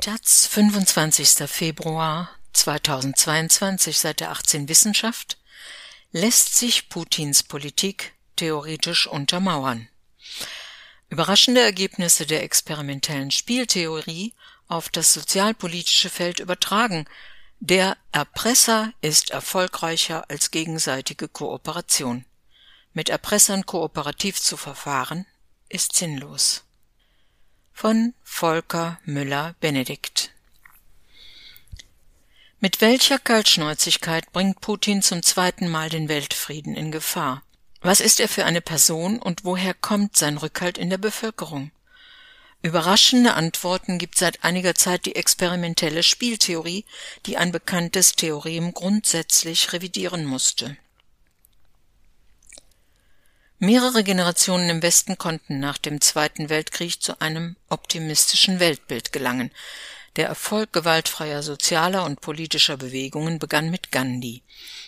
Taz, 25. Februar 2022, Seite 18 Wissenschaft lässt sich Putins Politik theoretisch untermauern. Überraschende Ergebnisse der experimentellen Spieltheorie auf das sozialpolitische Feld übertragen. Der Erpresser ist erfolgreicher als gegenseitige Kooperation. Mit Erpressern kooperativ zu verfahren, ist sinnlos von Volker Müller-Benedikt Mit welcher Kaltschnäuzigkeit bringt Putin zum zweiten Mal den Weltfrieden in Gefahr? Was ist er für eine Person und woher kommt sein Rückhalt in der Bevölkerung? Überraschende Antworten gibt seit einiger Zeit die experimentelle Spieltheorie, die ein bekanntes Theorem grundsätzlich revidieren musste Mehrere Generationen im Westen konnten nach dem Zweiten Weltkrieg zu einem optimistischen Weltbild gelangen. Der Erfolg gewaltfreier sozialer und politischer Bewegungen begann mit Gandhi.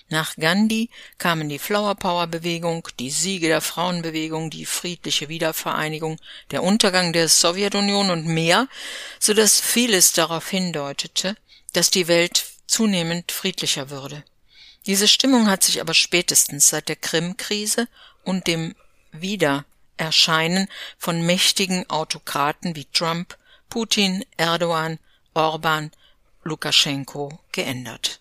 Nach Gandhi kamen die Flower Power Bewegung, die Siege der Frauenbewegung, die friedliche Wiedervereinigung, der Untergang der Sowjetunion und mehr, so dass vieles darauf hindeutete, dass die Welt zunehmend friedlicher würde. Diese Stimmung hat sich aber spätestens seit der Krim-Krise und dem Wiedererscheinen von mächtigen Autokraten wie Trump, Putin, Erdogan, Orban, Lukaschenko geändert.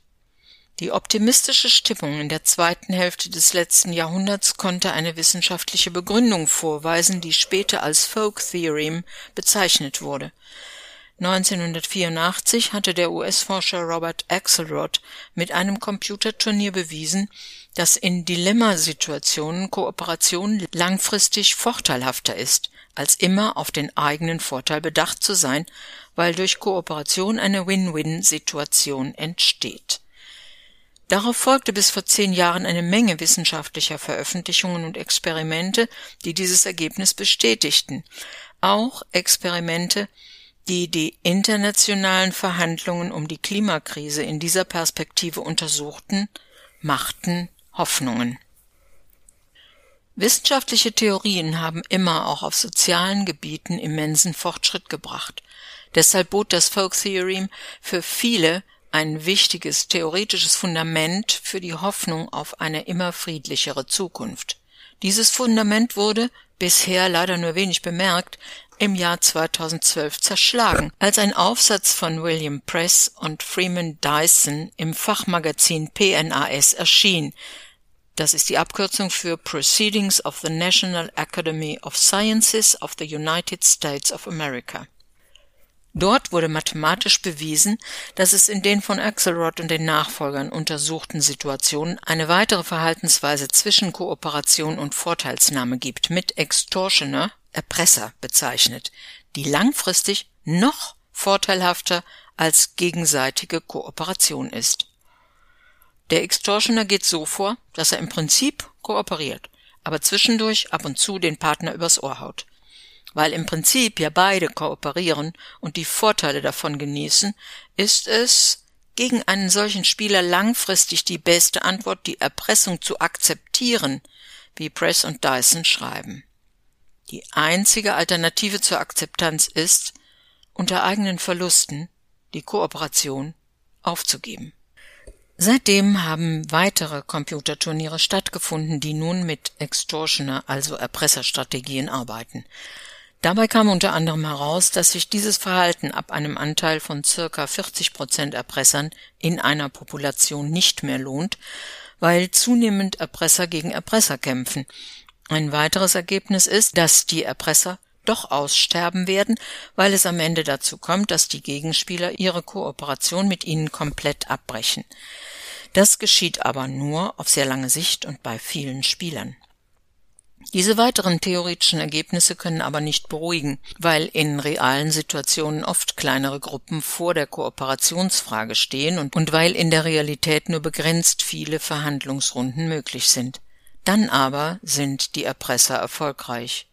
Die optimistische Stimmung in der zweiten Hälfte des letzten Jahrhunderts konnte eine wissenschaftliche Begründung vorweisen, die später als Folk Theorem bezeichnet wurde. 1984 hatte der US-Forscher Robert Axelrod mit einem Computerturnier bewiesen, dass in Dilemmasituationen Kooperation langfristig vorteilhafter ist, als immer auf den eigenen Vorteil bedacht zu sein, weil durch Kooperation eine Win-Win-Situation entsteht. Darauf folgte bis vor zehn Jahren eine Menge wissenschaftlicher Veröffentlichungen und Experimente, die dieses Ergebnis bestätigten. Auch Experimente, die die internationalen Verhandlungen um die Klimakrise in dieser Perspektive untersuchten, machten Hoffnungen. Wissenschaftliche Theorien haben immer auch auf sozialen Gebieten immensen Fortschritt gebracht. Deshalb bot das Folk Theorem für viele ein wichtiges theoretisches Fundament für die Hoffnung auf eine immer friedlichere Zukunft. Dieses Fundament wurde, bisher leider nur wenig bemerkt, im Jahr 2012 zerschlagen, als ein Aufsatz von William Press und Freeman Dyson im Fachmagazin PNAS erschien. Das ist die Abkürzung für Proceedings of the National Academy of Sciences of the United States of America. Dort wurde mathematisch bewiesen, dass es in den von Axelrod und den Nachfolgern untersuchten Situationen eine weitere Verhaltensweise zwischen Kooperation und Vorteilsnahme gibt, mit Extortioner Erpresser bezeichnet, die langfristig noch vorteilhafter als gegenseitige Kooperation ist. Der Extortioner geht so vor, dass er im Prinzip kooperiert, aber zwischendurch ab und zu den Partner übers Ohr haut. Weil im Prinzip ja beide kooperieren und die Vorteile davon genießen, ist es gegen einen solchen Spieler langfristig die beste Antwort, die Erpressung zu akzeptieren, wie Press und Dyson schreiben. Die einzige Alternative zur Akzeptanz ist, unter eigenen Verlusten die Kooperation aufzugeben. Seitdem haben weitere Computerturniere stattgefunden, die nun mit Extortioner, also Erpresserstrategien arbeiten. Dabei kam unter anderem heraus, dass sich dieses Verhalten ab einem Anteil von circa 40 Prozent Erpressern in einer Population nicht mehr lohnt, weil zunehmend Erpresser gegen Erpresser kämpfen ein weiteres Ergebnis ist, dass die Erpresser doch aussterben werden, weil es am Ende dazu kommt, dass die Gegenspieler ihre Kooperation mit ihnen komplett abbrechen. Das geschieht aber nur auf sehr lange Sicht und bei vielen Spielern. Diese weiteren theoretischen Ergebnisse können aber nicht beruhigen, weil in realen Situationen oft kleinere Gruppen vor der Kooperationsfrage stehen und, und weil in der Realität nur begrenzt viele Verhandlungsrunden möglich sind. Dann aber sind die Erpresser erfolgreich.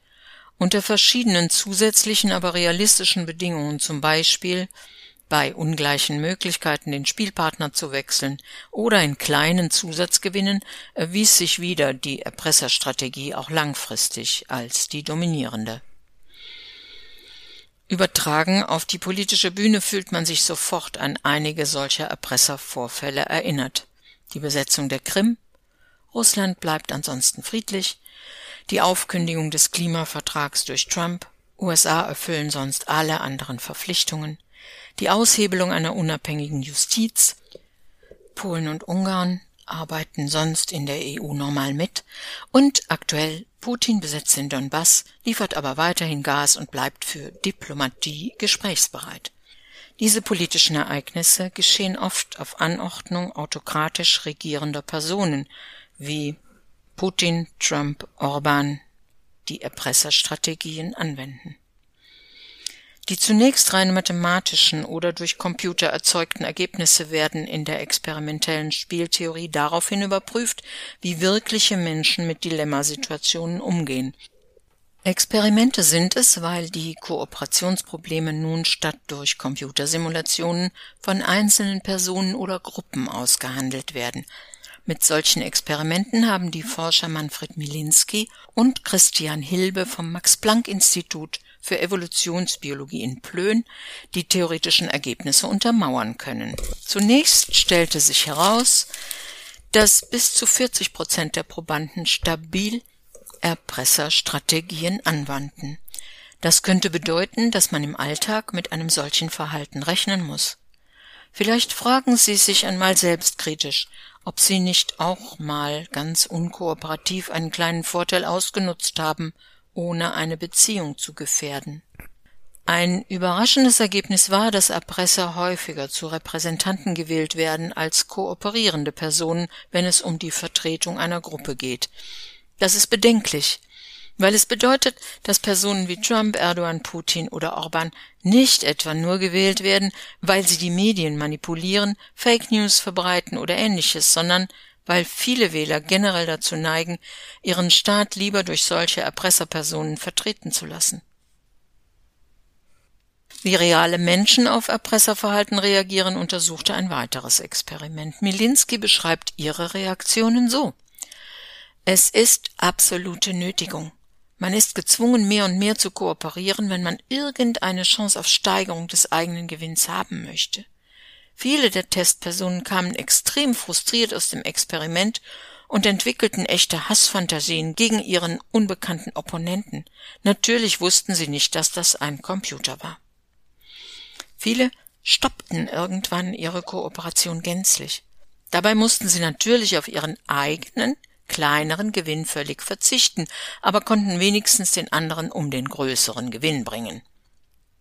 Unter verschiedenen zusätzlichen, aber realistischen Bedingungen, zum Beispiel bei ungleichen Möglichkeiten, den Spielpartner zu wechseln oder in kleinen Zusatzgewinnen, erwies sich wieder die Erpresserstrategie auch langfristig als die dominierende. Übertragen auf die politische Bühne fühlt man sich sofort an einige solcher Erpresservorfälle erinnert. Die Besetzung der Krim, Russland bleibt ansonsten friedlich, die Aufkündigung des Klimavertrags durch Trump, USA erfüllen sonst alle anderen Verpflichtungen, die Aushebelung einer unabhängigen Justiz, Polen und Ungarn arbeiten sonst in der EU normal mit. Und aktuell Putin besetzt den Donbass, liefert aber weiterhin Gas und bleibt für Diplomatie gesprächsbereit. Diese politischen Ereignisse geschehen oft auf Anordnung autokratisch regierender Personen wie Putin, Trump, Orban, die Erpresserstrategien anwenden die zunächst rein mathematischen oder durch Computer erzeugten Ergebnisse werden in der experimentellen Spieltheorie daraufhin überprüft, wie wirkliche Menschen mit Dilemmasituationen umgehen. Experimente sind es, weil die Kooperationsprobleme nun statt durch Computersimulationen von einzelnen Personen oder Gruppen ausgehandelt werden. Mit solchen Experimenten haben die Forscher Manfred Milinski und Christian Hilbe vom Max-Planck-Institut für Evolutionsbiologie in Plön die theoretischen Ergebnisse untermauern können. Zunächst stellte sich heraus, dass bis zu 40 Prozent der Probanden stabil Erpresserstrategien anwandten. Das könnte bedeuten, dass man im Alltag mit einem solchen Verhalten rechnen muss. Vielleicht fragen Sie sich einmal selbstkritisch, ob Sie nicht auch mal ganz unkooperativ einen kleinen Vorteil ausgenutzt haben ohne eine Beziehung zu gefährden. Ein überraschendes Ergebnis war, dass Erpresser häufiger zu Repräsentanten gewählt werden als kooperierende Personen, wenn es um die Vertretung einer Gruppe geht. Das ist bedenklich, weil es bedeutet, dass Personen wie Trump, Erdogan, Putin oder Orban nicht etwa nur gewählt werden, weil sie die Medien manipulieren, Fake News verbreiten oder ähnliches, sondern weil viele Wähler generell dazu neigen, ihren Staat lieber durch solche Erpresserpersonen vertreten zu lassen. Wie reale Menschen auf Erpresserverhalten reagieren, untersuchte ein weiteres Experiment. Milinski beschreibt ihre Reaktionen so. Es ist absolute Nötigung. Man ist gezwungen, mehr und mehr zu kooperieren, wenn man irgendeine Chance auf Steigerung des eigenen Gewinns haben möchte. Viele der Testpersonen kamen extrem frustriert aus dem Experiment und entwickelten echte Hassfantasien gegen ihren unbekannten Opponenten. Natürlich wussten sie nicht, dass das ein Computer war. Viele stoppten irgendwann ihre Kooperation gänzlich. Dabei mussten sie natürlich auf ihren eigenen, kleineren Gewinn völlig verzichten, aber konnten wenigstens den anderen um den größeren Gewinn bringen.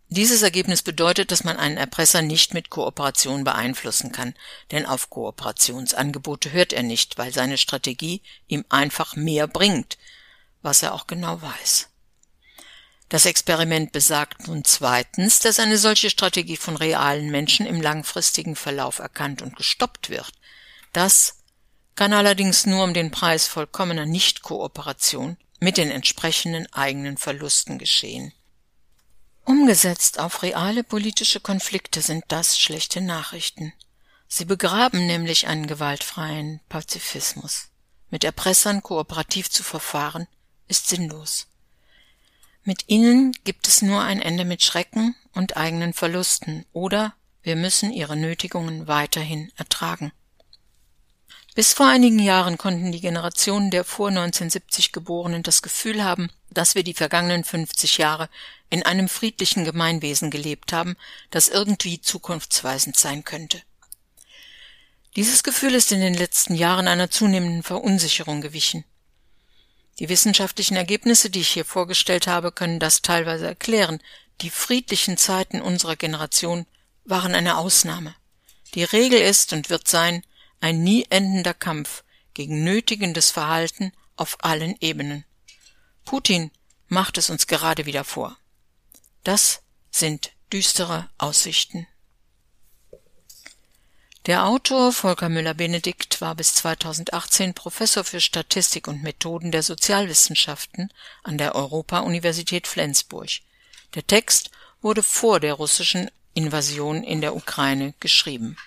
Dieses Ergebnis bedeutet, dass man einen Erpresser nicht mit Kooperation beeinflussen kann, denn auf Kooperationsangebote hört er nicht, weil seine Strategie ihm einfach mehr bringt, was er auch genau weiß. Das Experiment besagt nun zweitens, dass eine solche Strategie von realen Menschen im langfristigen Verlauf erkannt und gestoppt wird. Das kann allerdings nur um den Preis vollkommener Nichtkooperation mit den entsprechenden eigenen Verlusten geschehen. Umgesetzt auf reale politische Konflikte sind das schlechte Nachrichten. Sie begraben nämlich einen gewaltfreien Pazifismus. Mit Erpressern kooperativ zu verfahren, ist sinnlos. Mit ihnen gibt es nur ein Ende mit Schrecken und eigenen Verlusten, oder wir müssen ihre Nötigungen weiterhin ertragen. Bis vor einigen Jahren konnten die Generationen der vor 1970 Geborenen das Gefühl haben, dass wir die vergangenen 50 Jahre in einem friedlichen Gemeinwesen gelebt haben, das irgendwie zukunftsweisend sein könnte. Dieses Gefühl ist in den letzten Jahren einer zunehmenden Verunsicherung gewichen. Die wissenschaftlichen Ergebnisse, die ich hier vorgestellt habe, können das teilweise erklären. Die friedlichen Zeiten unserer Generation waren eine Ausnahme. Die Regel ist und wird sein, ein nie endender Kampf gegen nötigendes Verhalten auf allen Ebenen. Putin macht es uns gerade wieder vor. Das sind düstere Aussichten. Der Autor Volker Müller-Benedikt war bis 2018 Professor für Statistik und Methoden der Sozialwissenschaften an der Europa-Universität Flensburg. Der Text wurde vor der russischen Invasion in der Ukraine geschrieben